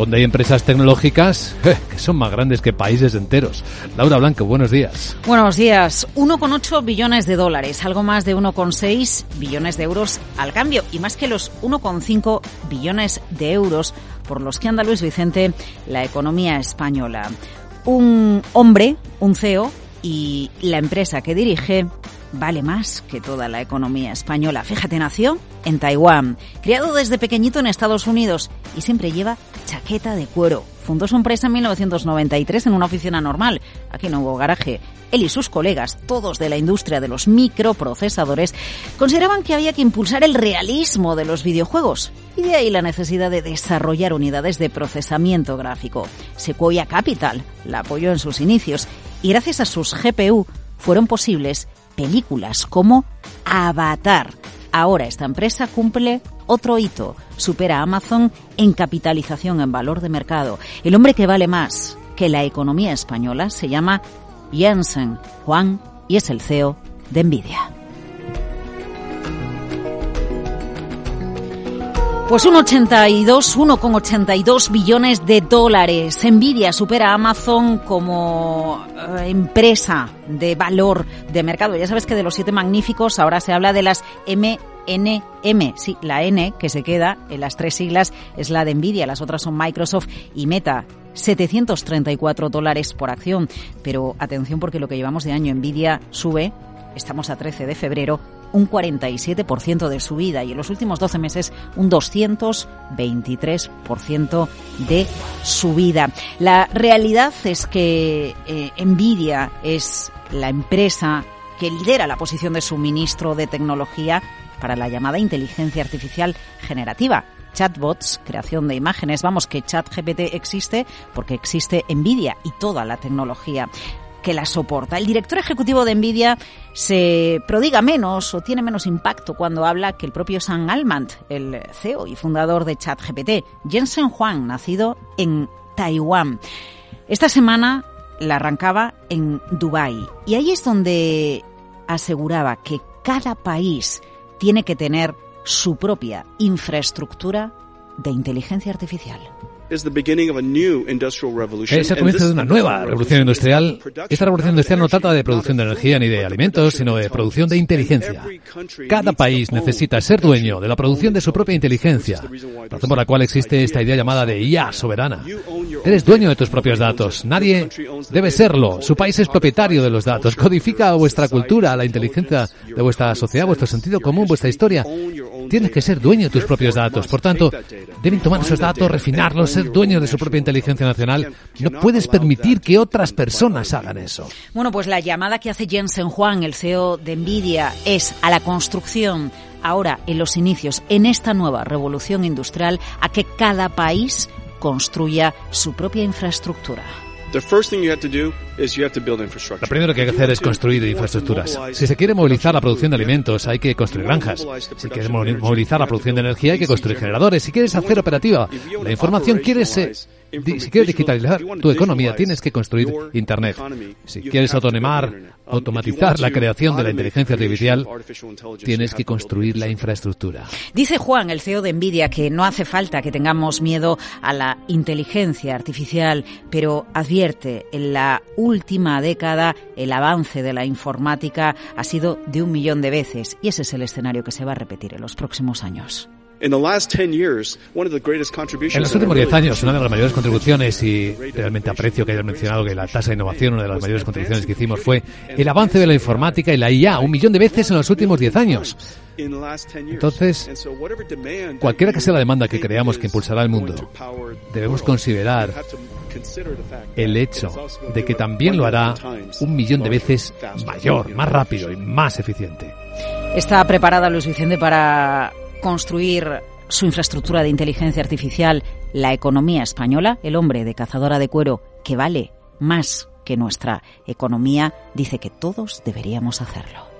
donde hay empresas tecnológicas eh, que son más grandes que países enteros. Laura Blanco, buenos días. Buenos días. 1,8 billones de dólares, algo más de 1,6 billones de euros al cambio y más que los 1,5 billones de euros por los que anda Luis Vicente la economía española. Un hombre, un CEO y la empresa que dirige vale más que toda la economía española. Fíjate, nació en Taiwán, criado desde pequeñito en Estados Unidos y siempre lleva chaqueta de cuero. Fundó su empresa en 1993 en una oficina normal. Aquí no hubo garaje. Él y sus colegas, todos de la industria de los microprocesadores, consideraban que había que impulsar el realismo de los videojuegos. Y de ahí la necesidad de desarrollar unidades de procesamiento gráfico. Sequoia Capital la apoyó en sus inicios y gracias a sus GPU fueron posibles películas como Avatar. Ahora esta empresa cumple otro hito, supera a Amazon en capitalización en valor de mercado. El hombre que vale más que la economía española se llama Jensen Juan y es el CEO de Nvidia. Pues un 82, 1,82 billones de dólares. Nvidia supera a Amazon como eh, empresa de valor de mercado. Ya sabes que de los siete magníficos ahora se habla de las MNM. Sí, la N que se queda en las tres siglas es la de Nvidia, las otras son Microsoft y Meta. 734 dólares por acción. Pero atención porque lo que llevamos de año Nvidia sube, estamos a 13 de febrero, un 47% de subida y en los últimos 12 meses un 223% de subida. La realidad es que eh, Nvidia es la empresa que lidera la posición de suministro de tecnología para la llamada inteligencia artificial generativa. Chatbots, creación de imágenes, vamos que ChatGPT existe porque existe Nvidia y toda la tecnología que la soporta. El director ejecutivo de Nvidia se prodiga menos o tiene menos impacto cuando habla que el propio Sam Altman, el CEO y fundador de ChatGPT, Jensen Huang, nacido en Taiwán. Esta semana la arrancaba en Dubái y ahí es donde aseguraba que cada país tiene que tener su propia infraestructura de inteligencia artificial. Es el comienzo de una nueva revolución industrial. Esta revolución industrial no trata de producción de energía ni de alimentos, sino de producción de inteligencia. Cada país necesita ser dueño de la producción de su propia inteligencia, razón por la cual existe esta idea llamada de IA soberana. Eres dueño de tus propios datos. Nadie debe serlo. Su país es propietario de los datos. Codifica vuestra cultura, la inteligencia de vuestra sociedad, vuestro sentido común, vuestra historia. Tienes que ser dueño de tus propios datos. Por tanto, deben tomar esos datos, refinarlos, dueño de su propia inteligencia nacional, no puedes permitir que otras personas hagan eso. Bueno, pues la llamada que hace Jensen Juan, el CEO de Nvidia, es a la construcción ahora en los inicios, en esta nueva revolución industrial, a que cada país construya su propia infraestructura. Lo primero que hay que hacer es construir infraestructuras. Si se quiere movilizar la producción de alimentos, hay que construir granjas. Si quieres movilizar la producción de energía, hay que construir generadores. Si quieres hacer operativa la información, quieres si quieres digitalizar tu economía, tienes que construir Internet. Si quieres autonomar, automatizar la creación de la inteligencia artificial, tienes que construir la infraestructura. Dice Juan, el CEO de Nvidia, que no hace falta que tengamos miedo a la inteligencia artificial, pero advierte, en la última década el avance de la informática ha sido de un millón de veces y ese es el escenario que se va a repetir en los próximos años. En los últimos 10 años, una de las mayores contribuciones, y realmente aprecio que hayas mencionado que la tasa de innovación, una de las mayores contribuciones que hicimos fue el avance de la informática y la IA, un millón de veces en los últimos 10 años. Entonces, cualquiera que sea la demanda que creamos que impulsará el mundo, debemos considerar el hecho de que también lo hará un millón de veces mayor, más rápido y más eficiente. Está preparada Luis Vicente para construir su infraestructura de inteligencia artificial, la economía española, el hombre de cazadora de cuero, que vale más que nuestra economía, dice que todos deberíamos hacerlo.